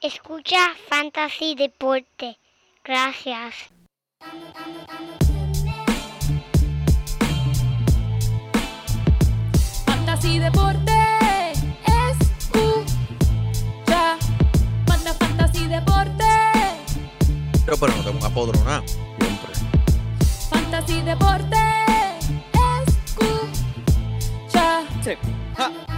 Escucha Fantasy Deporte. Gracias. Fantasy Deporte. Escucha. Manda Fantasy Deporte. Pero, pero no tengo un apodronado. Siempre. Fantasy Deporte. Escucha. Sí. Ja.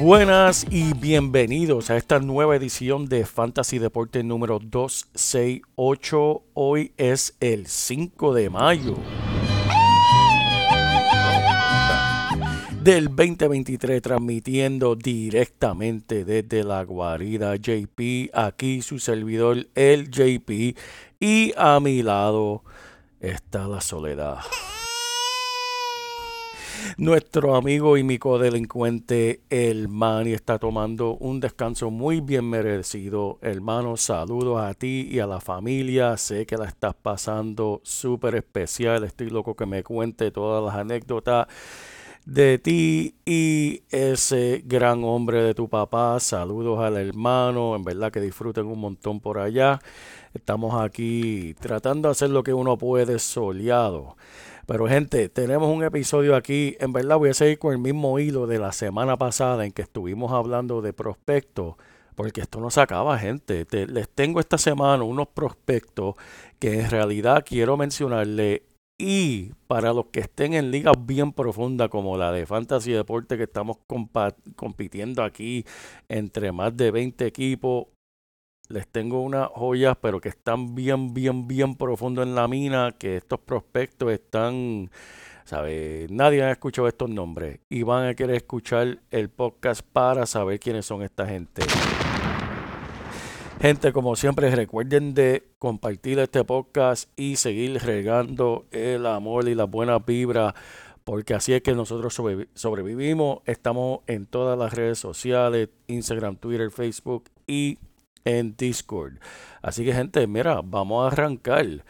Buenas y bienvenidos a esta nueva edición de Fantasy Deporte número 268. Hoy es el 5 de mayo del 2023, transmitiendo directamente desde la guarida JP. Aquí su servidor, el JP. Y a mi lado está la soledad. Nuestro amigo y mi codelincuente, el Manny, está tomando un descanso muy bien merecido. Hermano, saludos a ti y a la familia. Sé que la estás pasando súper especial. Estoy loco que me cuente todas las anécdotas de ti y ese gran hombre de tu papá. Saludos al hermano. En verdad que disfruten un montón por allá. Estamos aquí tratando de hacer lo que uno puede soleado. Pero gente, tenemos un episodio aquí. En verdad voy a seguir con el mismo hilo de la semana pasada en que estuvimos hablando de prospectos. Porque esto no se acaba, gente. Te- les tengo esta semana unos prospectos que en realidad quiero mencionarle. Y para los que estén en ligas bien profundas como la de Fantasy Deporte que estamos compitiendo aquí entre más de 20 equipos, les tengo unas joyas, pero que están bien, bien, bien profundo en la mina, que estos prospectos están, ¿sabes? Nadie ha escuchado estos nombres y van a querer escuchar el podcast para saber quiénes son esta gente. Gente, como siempre, recuerden de compartir este podcast y seguir regando el amor y la buena vibra, porque así es que nosotros sobrevi- sobrevivimos. Estamos en todas las redes sociales, Instagram, Twitter, Facebook y en Discord. Así que gente, mira, vamos a arrancar.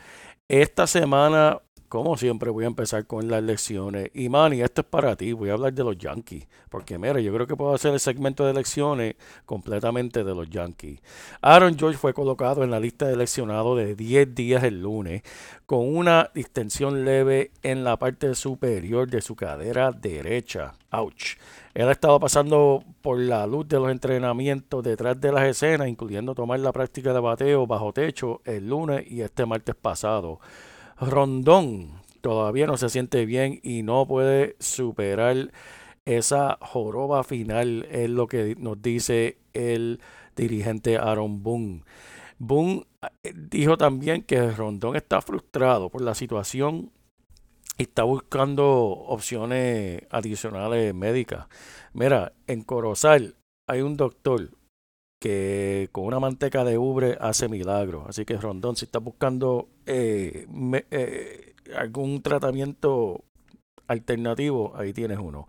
Esta semana, como siempre, voy a empezar con las lecciones. Y Manny, esto es para ti, voy a hablar de los Yankees. Porque mira, yo creo que puedo hacer el segmento de lecciones completamente de los Yankees. Aaron George fue colocado en la lista de lesionados de 10 días el lunes con una distensión leve en la parte superior de su cadera derecha. Ouch. Él ha estado pasando por la luz de los entrenamientos detrás de las escenas, incluyendo tomar la práctica de bateo bajo techo el lunes y este martes pasado. Rondón todavía no se siente bien y no puede superar esa joroba final, es lo que nos dice el dirigente Aaron Boone. Boone eh, dijo también que Rondón está frustrado por la situación y está buscando opciones adicionales médicas. Mira, en Corozal hay un doctor que con una manteca de ubre hace milagros. Así que Rondón, si estás buscando eh, eh, algún tratamiento alternativo, ahí tienes uno.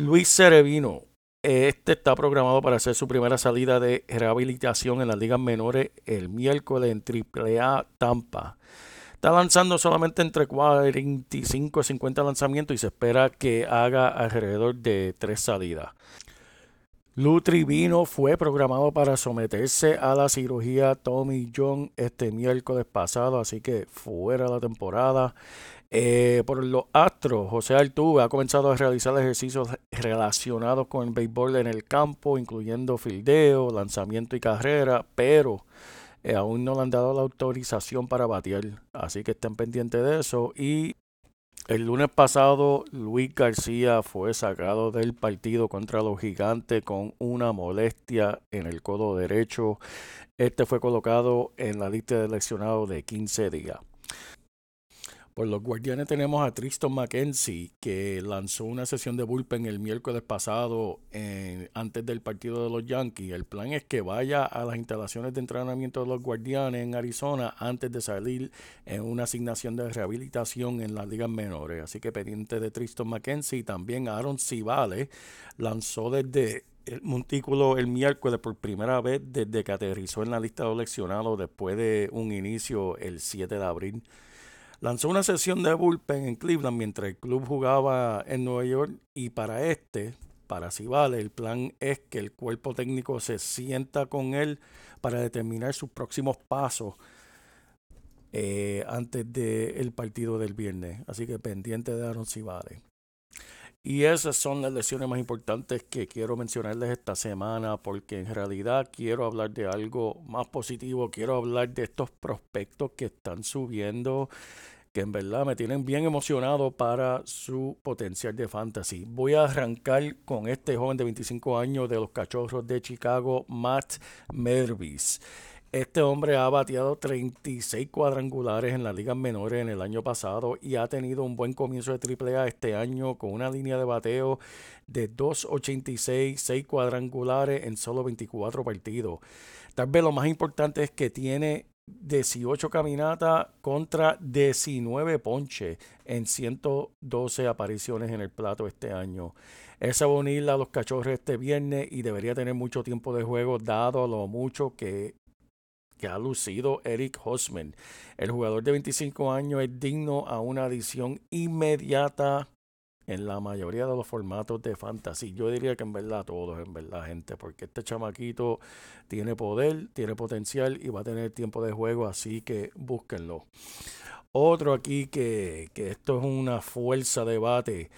Luis Cerevino, este está programado para hacer su primera salida de rehabilitación en las ligas menores el miércoles en AAA Tampa. Está lanzando solamente entre 45 y 50 lanzamientos y se espera que haga alrededor de tres salidas. Lou Trivino fue programado para someterse a la cirugía Tommy John este miércoles pasado, así que fuera la temporada. Eh, por los Astros, José Altuve ha comenzado a realizar ejercicios relacionados con el béisbol en el campo, incluyendo fildeo, lanzamiento y carrera, pero eh, aún no le han dado la autorización para batear, así que estén pendientes de eso. Y el lunes pasado, Luis García fue sacado del partido contra los gigantes con una molestia en el codo derecho. Este fue colocado en la lista de lesionados de 15 días. Por los guardianes tenemos a Tristan McKenzie, que lanzó una sesión de bullpen el miércoles pasado en- antes del partido de los Yankees. El plan es que vaya a las instalaciones de entrenamiento de los guardianes en Arizona antes de salir en una asignación de rehabilitación en las ligas menores. Así que pendiente de Tristan McKenzie también Aaron Civale lanzó desde el montículo el miércoles por primera vez desde que aterrizó en la lista de los seleccionados después de un inicio el 7 de abril. Lanzó una sesión de bullpen en Cleveland mientras el club jugaba en Nueva York y para este, para Civale, el plan es que el cuerpo técnico se sienta con él para determinar sus próximos pasos eh, antes del partido del viernes. Así que pendiente de Aaron Civale. Y esas son las lesiones más importantes que quiero mencionarles esta semana porque en realidad quiero hablar de algo más positivo, quiero hablar de estos prospectos que están subiendo, que en verdad me tienen bien emocionado para su potencial de fantasy. Voy a arrancar con este joven de 25 años de los Cachorros de Chicago, Matt Mervis. Este hombre ha bateado 36 cuadrangulares en las ligas menores en el año pasado y ha tenido un buen comienzo de AAA este año con una línea de bateo de 2.86, 6 cuadrangulares en solo 24 partidos. Tal vez lo más importante es que tiene 18 caminatas contra 19 ponches en 112 apariciones en el plato este año. Esa va a unir a los cachorros este viernes y debería tener mucho tiempo de juego dado lo mucho que que ha lucido Eric Hosman. El jugador de 25 años es digno a una adición inmediata en la mayoría de los formatos de fantasy. Yo diría que en verdad todos, en verdad, gente, porque este chamaquito tiene poder, tiene potencial y va a tener tiempo de juego, así que búsquenlo. Otro aquí que, que esto es una fuerza de bate.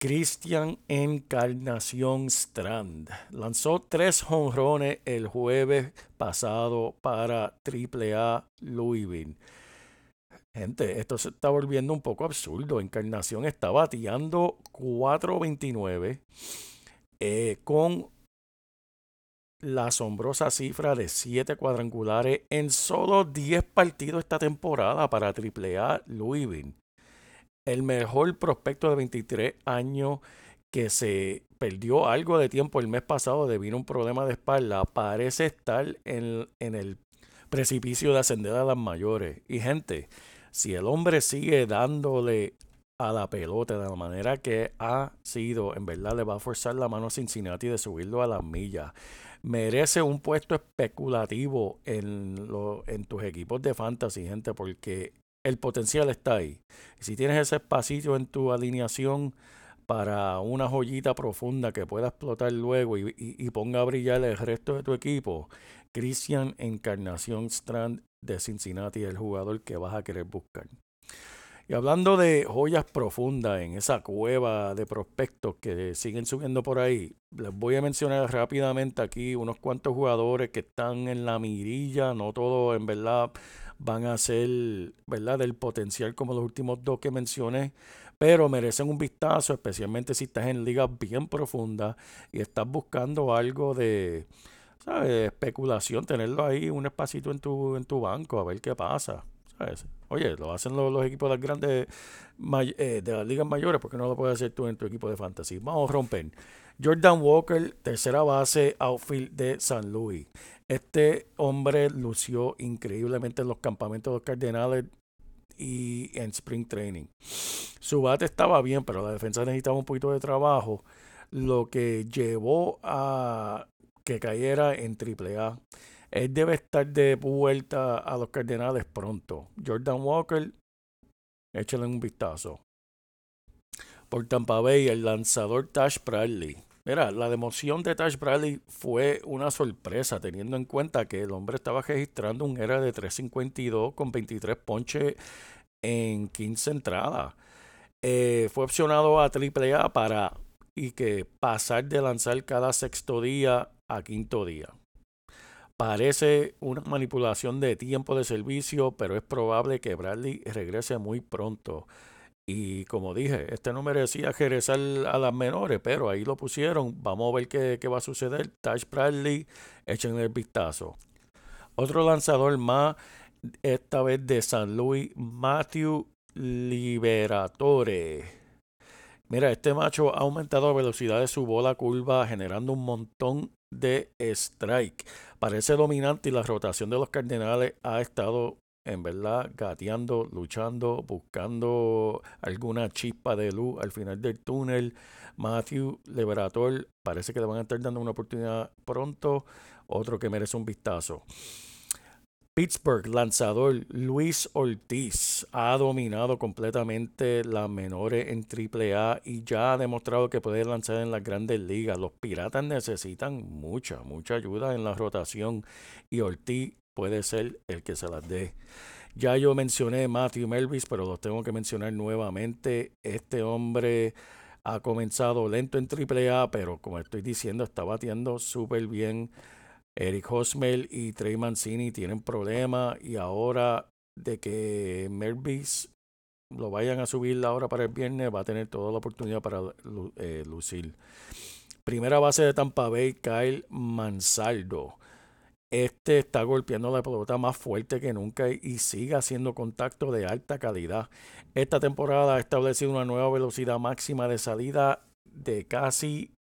Christian Encarnación Strand lanzó tres jonrones el jueves pasado para AAA Louisville. Gente, esto se está volviendo un poco absurdo. Encarnación está bateando 4.29 eh, con la asombrosa cifra de 7 cuadrangulares en solo 10 partidos esta temporada para AAA Louisville el mejor prospecto de 23 años que se perdió algo de tiempo el mes pasado debido a un problema de espalda, parece estar en, en, el precipicio de ascender a las mayores. Y gente, si el hombre sigue dándole a la pelota de la manera que ha sido, en verdad le va a forzar la mano a Cincinnati de subirlo a las millas. Merece un puesto especulativo en, lo, en tus equipos de fantasy, gente, porque el potencial está ahí. Si tienes ese espacio en tu alineación para una joyita profunda que pueda explotar luego y, y, y, ponga a brillar el resto de tu equipo, Christian Encarnación Strand de Cincinnati es el jugador que vas a querer buscar. Y hablando de joyas profundas en esa cueva de prospectos que siguen subiendo por ahí, les voy a mencionar rápidamente aquí unos cuantos jugadores que están en la mirilla, no todos en verdad van a ser, ¿verdad?, del potencial como los últimos dos que mencioné, pero merecen un vistazo, especialmente si estás en ligas bien profundas y estás buscando algo de, ¿sabes?, especulación, tenerlo ahí, un espacito en tu, en tu banco, a ver qué pasa, ¿sabes? Oye, lo hacen los, los equipos de las grandes eh, de las ligas mayores, porque no lo puedes hacer tú en tu equipo de fantasy? Vamos a romper. Jordan Walker, tercera base, outfield de San Luis. Este hombre lució increíblemente en los campamentos de los Cardenales y en Spring Training. Su bate estaba bien, pero la defensa necesitaba un poquito de trabajo, lo que llevó a que cayera en AAA. Él debe estar de vuelta a los Cardenales pronto. Jordan Walker, échale un vistazo. Por Tampa Bay, el lanzador Tash Bradley. Mira, la democión de Tash Bradley fue una sorpresa, teniendo en cuenta que el hombre estaba registrando un era de 352 con 23 ponches en 15 entradas. Eh, fue opcionado a AAA para y que pasar de lanzar cada sexto día a quinto día. Parece una manipulación de tiempo de servicio, pero es probable que Bradley regrese muy pronto. Y como dije, este no merecía regresar a las menores, pero ahí lo pusieron. Vamos a ver qué, qué va a suceder. Tash Bradley, echen el vistazo. Otro lanzador más, esta vez de San Luis, Matthew Liberatore. Mira, este macho ha aumentado la velocidad de su bola curva generando un montón de strike. Parece dominante y la rotación de los Cardenales ha estado en verdad gateando, luchando, buscando alguna chispa de luz al final del túnel. Matthew Liberator parece que le van a estar dando una oportunidad pronto. Otro que merece un vistazo. Pittsburgh, lanzador Luis Ortiz ha dominado completamente las menores en AAA y ya ha demostrado que puede lanzar en las grandes ligas. Los Piratas necesitan mucha, mucha ayuda en la rotación y Ortiz puede ser el que se las dé. Ya yo mencioné Matthew Melvis, pero lo tengo que mencionar nuevamente. Este hombre ha comenzado lento en AAA, pero como estoy diciendo, está batiendo súper bien. Eric Hosmel y Trey Mancini tienen problemas y ahora de que Melvis lo vayan a subir ahora para el viernes, va a tener toda la oportunidad para eh, lucir. Primera base de Tampa Bay, Kyle Mansaldo. Este está golpeando la pelota más fuerte que nunca y sigue haciendo contacto de alta calidad. Esta temporada ha establecido una nueva velocidad máxima de salida de casi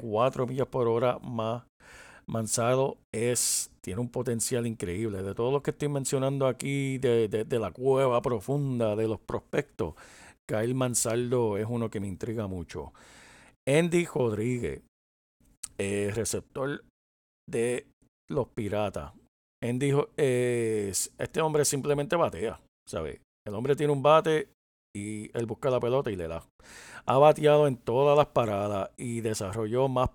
4 millas por hora más Manzado es, tiene un potencial increíble. De todo lo que estoy mencionando aquí, de, de, la cueva profunda de los prospectos, Kyle Manzaldo es uno que me intriga mucho. Andy Rodríguez, eh, receptor de los Piratas. Andy, eh, este hombre simplemente batea, ¿sabes? El hombre tiene un bate y él busca la pelota y le da. Ha bateado en todas las paradas y desarrolló más,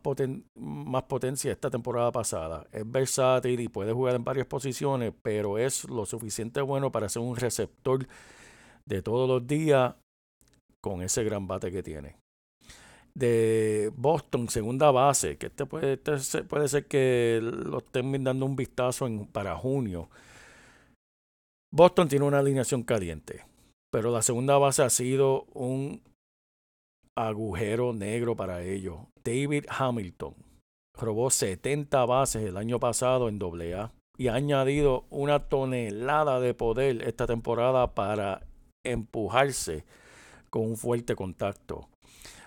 más potencia esta temporada pasada. Es versátil y puede jugar en varias posiciones, pero es lo suficiente bueno para ser un receptor de todos los días con ese gran bate que tiene. De Boston, segunda base, que este puede, este puede ser que lo estén dando un vistazo en, para junio. Boston tiene una alineación caliente pero la segunda base ha sido un agujero negro para ellos. David Hamilton robó 70 bases el año pasado en AA y ha añadido una tonelada de poder esta temporada para empujarse con un fuerte contacto.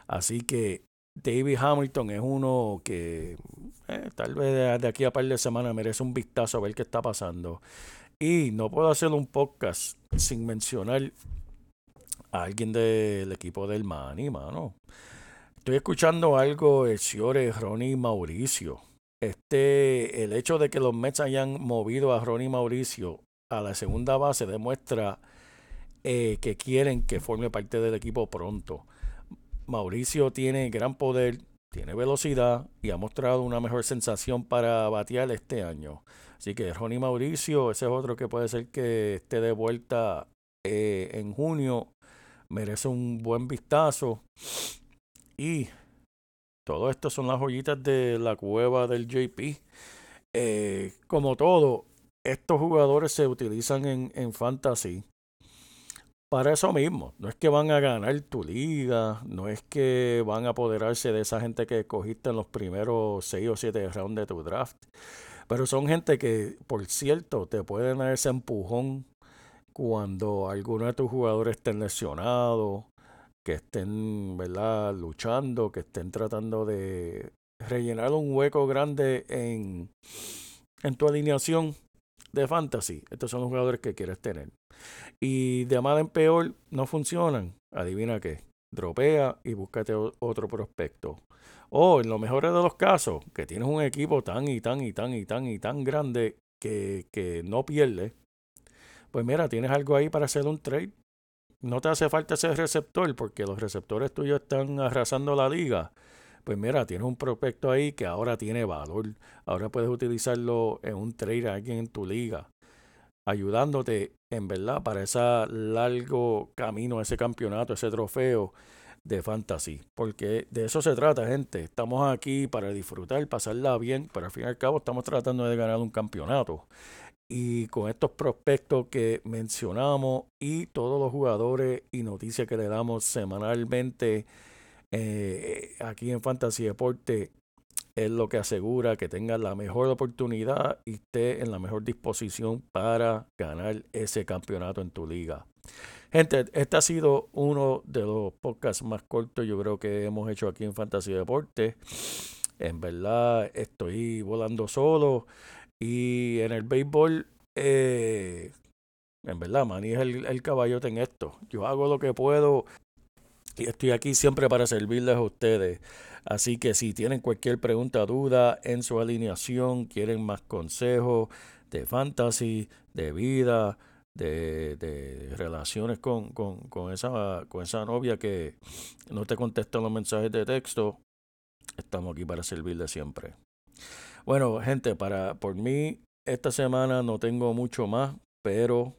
Así que David Hamilton es uno que eh, tal vez de aquí a par de semanas merece un vistazo a ver qué está pasando. Y no puedo hacer un podcast sin mencionar a alguien del equipo del Mani, mano. Estoy escuchando algo el señor Ronnie Mauricio. Este, el hecho de que los Mets hayan movido a Ronnie Mauricio a la segunda base demuestra eh, que quieren que forme parte del equipo pronto. Mauricio tiene gran poder, tiene velocidad y ha mostrado una mejor sensación para batear este año. Así que Ronnie Mauricio, ese es otro que puede ser que esté de vuelta eh, en junio merece un buen vistazo. Y todo esto son las joyitas de la cueva del JP. Eh, como todo, estos jugadores se utilizan en, en fantasy para eso mismo. No es que van a ganar tu liga, no es que van a apoderarse de esa gente que escogiste en los primeros 6 o 7 rounds de tu draft. Pero son gente que, por cierto, te pueden dar ese empujón cuando alguno de tus jugadores estén lesionados, que estén ¿verdad? luchando, que estén tratando de rellenar un hueco grande en, en tu alineación de fantasy. Estos son los jugadores que quieres tener. Y de mal en peor no funcionan. Adivina qué. Dropea y búscate otro prospecto. O en lo mejor de los casos, que tienes un equipo tan y tan y tan y tan y tan grande que, que no pierde pues mira, tienes algo ahí para hacer un trade. No te hace falta ese receptor porque los receptores tuyos están arrasando la liga. Pues mira, tienes un prospecto ahí que ahora tiene valor. Ahora puedes utilizarlo en un trade a alguien en tu liga. Ayudándote, en verdad, para ese largo camino, ese campeonato, ese trofeo de fantasy. Porque de eso se trata, gente. Estamos aquí para disfrutar, pasarla bien, pero al fin y al cabo estamos tratando de ganar un campeonato y con estos prospectos que mencionamos y todos los jugadores y noticias que le damos semanalmente eh, aquí en Fantasy Deporte es lo que asegura que tenga la mejor oportunidad y esté en la mejor disposición para ganar ese campeonato en tu liga. Gente, este ha sido uno de los podcasts más cortos yo creo que hemos hecho aquí en Fantasy Deportes. En verdad estoy volando solo y en el béisbol, eh, en verdad, Manny es el, el caballote en esto. Yo hago lo que puedo y estoy aquí siempre para servirles a ustedes. Así que si tienen cualquier pregunta, duda en su alineación, quieren más consejos de fantasy, de vida, de, relaciones con, con, con, esa, con esa novia que no te contesta los mensajes de texto, estamos aquí para servirles siempre. Bueno, gente, para por mí esta semana no tengo mucho más, pero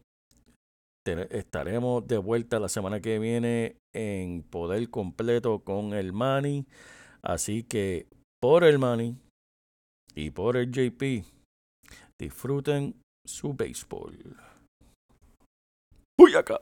estaremos de vuelta la semana que viene en poder completo con el Manny. Así que por el Manny y por el JP, disfruten su béisbol. ¡Uy acá!